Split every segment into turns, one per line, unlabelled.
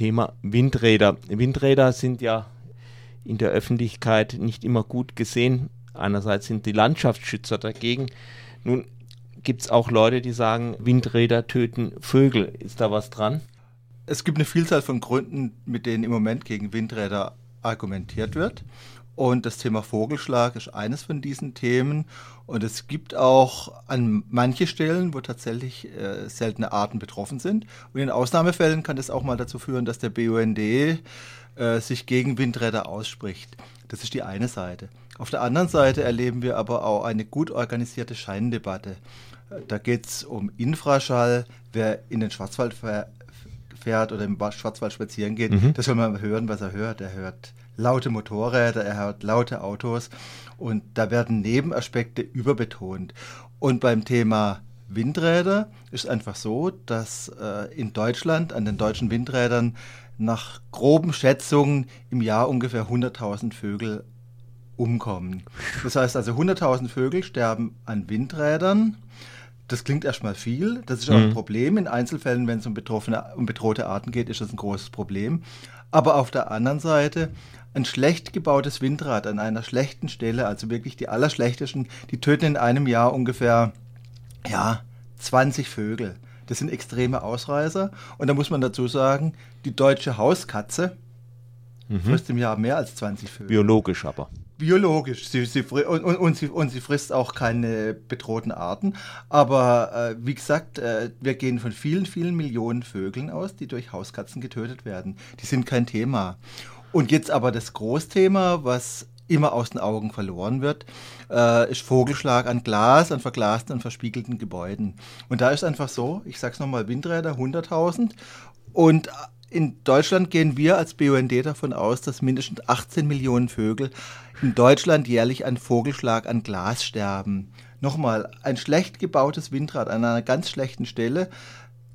Thema Windräder. Windräder sind ja in der Öffentlichkeit nicht immer gut gesehen. Einerseits sind die Landschaftsschützer dagegen. Nun gibt es auch Leute, die sagen, Windräder töten Vögel. Ist da was dran?
Es gibt eine Vielzahl von Gründen, mit denen im Moment gegen Windräder argumentiert wird. Und das Thema Vogelschlag ist eines von diesen Themen. Und es gibt auch an manche Stellen, wo tatsächlich äh, seltene Arten betroffen sind. Und in Ausnahmefällen kann das auch mal dazu führen, dass der BUND äh, sich gegen Windräder ausspricht. Das ist die eine Seite. Auf der anderen Seite erleben wir aber auch eine gut organisierte Scheindebatte. Da geht es um Infraschall. Wer in den Schwarzwald fährt oder im Schwarzwald spazieren geht, mhm. das soll man hören, was er hört. Er hört laute Motorräder, er hört laute Autos und da werden Nebenaspekte überbetont. Und beim Thema Windräder ist einfach so, dass äh, in Deutschland an den deutschen Windrädern nach groben Schätzungen im Jahr ungefähr 100.000 Vögel umkommen. Das heißt also 100.000 Vögel sterben an Windrädern. Das klingt erstmal viel, das ist auch mhm. ein Problem. In Einzelfällen, wenn es um, betroffene, um bedrohte Arten geht, ist das ein großes Problem. Aber auf der anderen Seite ein schlecht gebautes Windrad an einer schlechten Stelle, also wirklich die allerschlechtesten, die töten in einem Jahr ungefähr, ja, 20 Vögel. Das sind extreme Ausreißer. Und da muss man dazu sagen, die deutsche Hauskatze mhm. frisst im Jahr mehr als 20 Vögel.
Biologisch aber.
Biologisch. Sie, sie, und, und, und, sie, und sie frisst auch keine bedrohten Arten. Aber äh, wie gesagt, äh, wir gehen von vielen, vielen Millionen Vögeln aus, die durch Hauskatzen getötet werden. Die sind kein Thema. Und jetzt aber das Großthema, was immer aus den Augen verloren wird, äh, ist Vogelschlag an Glas, an verglasten und verspiegelten Gebäuden. Und da ist einfach so, ich sag's nochmal, Windräder 100.000 und in Deutschland gehen wir als BUND davon aus, dass mindestens 18 Millionen Vögel in Deutschland jährlich an Vogelschlag an Glas sterben. Nochmal, ein schlecht gebautes Windrad an einer ganz schlechten Stelle,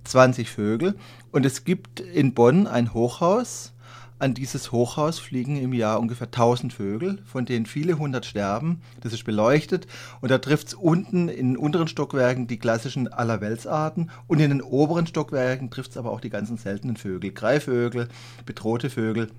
20 Vögel. Und es gibt in Bonn ein Hochhaus, an dieses Hochhaus fliegen im Jahr ungefähr 1000 Vögel, von denen viele hundert sterben. Das ist beleuchtet. Und da trifft es unten in den unteren Stockwerken die klassischen Allerweltsarten. Und in den oberen Stockwerken trifft es aber auch die ganzen seltenen Vögel. Greifvögel, bedrohte Vögel.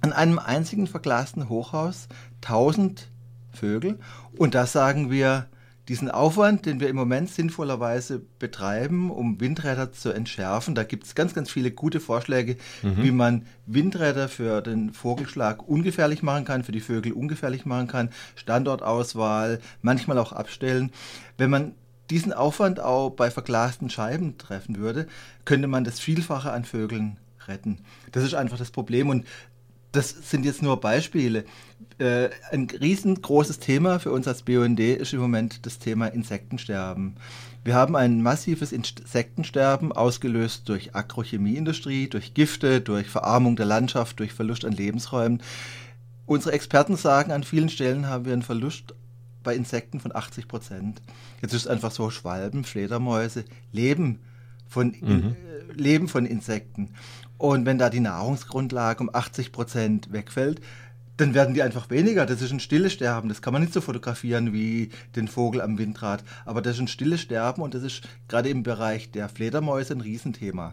An einem einzigen verglasten Hochhaus 1000 Vögel. Und da sagen wir, diesen Aufwand, den wir im Moment sinnvollerweise betreiben, um Windräder zu entschärfen, da gibt es ganz, ganz viele gute Vorschläge, mhm. wie man Windräder für den Vogelschlag ungefährlich machen kann, für die Vögel ungefährlich machen kann, Standortauswahl, manchmal auch abstellen. Wenn man diesen Aufwand auch bei verglasten Scheiben treffen würde, könnte man das Vielfache an Vögeln retten. Das ist einfach das Problem und das sind jetzt nur Beispiele. Äh, ein riesengroßes Thema für uns als BUND ist im Moment das Thema Insektensterben. Wir haben ein massives Insektensterben ausgelöst durch Agrochemieindustrie, durch Gifte, durch Verarmung der Landschaft, durch Verlust an Lebensräumen. Unsere Experten sagen, an vielen Stellen haben wir einen Verlust bei Insekten von 80 Prozent. Jetzt ist es einfach so, Schwalben, Fledermäuse leben von, mhm. in, äh, leben von Insekten. Und wenn da die Nahrungsgrundlage um 80 Prozent wegfällt, dann werden die einfach weniger. Das ist ein stilles Sterben. Das kann man nicht so fotografieren wie den Vogel am Windrad. Aber das ist ein stilles Sterben und das ist gerade im Bereich der Fledermäuse ein Riesenthema.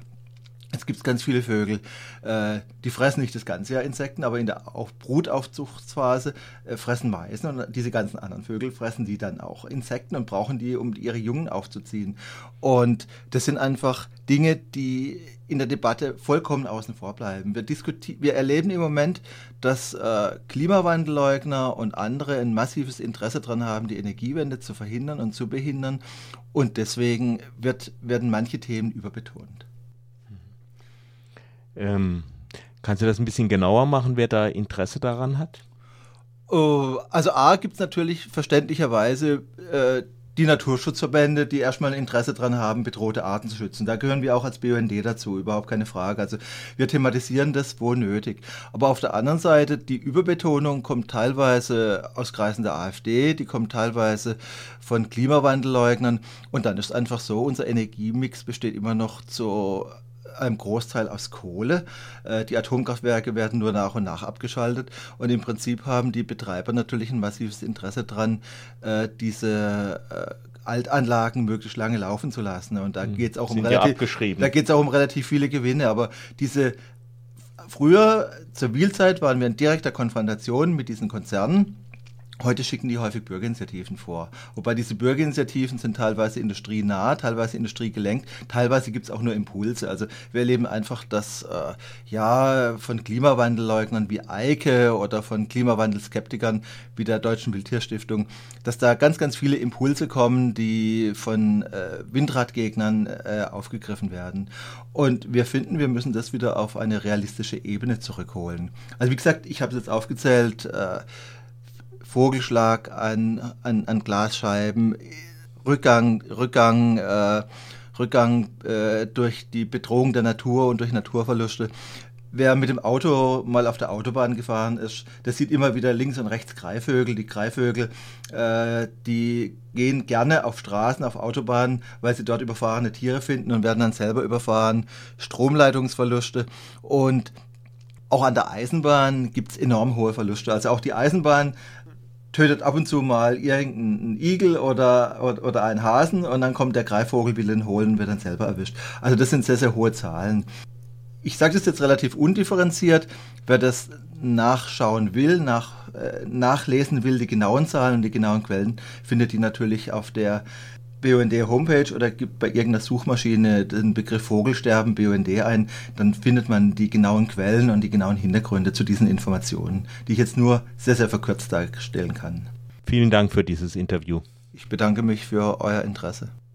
Es gibt ganz viele Vögel, äh, die fressen nicht das ganze Jahr Insekten, aber in der auch Brutaufzuchtsphase äh, fressen Meisen und diese ganzen anderen Vögel fressen die dann auch Insekten und brauchen die, um ihre Jungen aufzuziehen. Und das sind einfach Dinge, die in der Debatte vollkommen außen vor bleiben. Wir, wir erleben im Moment, dass äh, Klimawandelleugner und andere ein massives Interesse daran haben, die Energiewende zu verhindern und zu behindern. Und deswegen wird, werden manche Themen überbetont.
Ähm, kannst du das ein bisschen genauer machen, wer da Interesse daran hat?
Oh, also A gibt es natürlich verständlicherweise äh, die Naturschutzverbände, die erstmal ein Interesse daran haben, bedrohte Arten zu schützen. Da gehören wir auch als BUND dazu, überhaupt keine Frage. Also wir thematisieren das, wo nötig. Aber auf der anderen Seite, die Überbetonung kommt teilweise aus Kreisen der AfD, die kommt teilweise von Klimawandelleugnern. Und dann ist einfach so, unser Energiemix besteht immer noch zu einem Großteil aus Kohle. Äh, die Atomkraftwerke werden nur nach und nach abgeschaltet und im Prinzip haben die Betreiber natürlich ein massives Interesse daran, äh, diese äh, Altanlagen möglichst lange laufen zu lassen. Und da hm. geht es auch, um relativ,
ja
da geht's auch um relativ viele Gewinne. Aber diese Früher, zur Wielzeit, waren wir in direkter Konfrontation mit diesen Konzernen. Heute schicken die häufig Bürgerinitiativen vor. Wobei diese Bürgerinitiativen sind teilweise industrienah, teilweise industriegelenkt, teilweise gibt es auch nur Impulse. Also wir erleben einfach, dass äh, ja von Klimawandelleugnern wie Eike oder von Klimawandelskeptikern wie der Deutschen Wildtierstiftung, dass da ganz, ganz viele Impulse kommen, die von äh, Windradgegnern äh, aufgegriffen werden. Und wir finden, wir müssen das wieder auf eine realistische Ebene zurückholen. Also wie gesagt, ich habe es jetzt aufgezählt, äh, Vogelschlag an, an, an Glasscheiben, Rückgang, Rückgang, äh, Rückgang äh, durch die Bedrohung der Natur und durch Naturverluste. Wer mit dem Auto mal auf der Autobahn gefahren ist, der sieht immer wieder links und rechts Greifvögel. Die Greifvögel, äh, die gehen gerne auf Straßen, auf Autobahnen, weil sie dort überfahrene Tiere finden und werden dann selber überfahren. Stromleitungsverluste und auch an der Eisenbahn gibt es enorm hohe Verluste. Also auch die Eisenbahn tötet ab und zu mal irgendeinen Igel oder, oder, oder einen Hasen und dann kommt der Greifvogel, will ihn holen, wird dann selber erwischt. Also das sind sehr, sehr hohe Zahlen. Ich sage das jetzt relativ undifferenziert. Wer das nachschauen will, nach, äh, nachlesen will, die genauen Zahlen und die genauen Quellen, findet die natürlich auf der BUND Homepage oder gibt bei irgendeiner Suchmaschine den Begriff Vogelsterben BUND ein, dann findet man die genauen Quellen und die genauen Hintergründe zu diesen Informationen, die ich jetzt nur sehr, sehr verkürzt darstellen kann.
Vielen Dank für dieses Interview.
Ich bedanke mich für euer Interesse.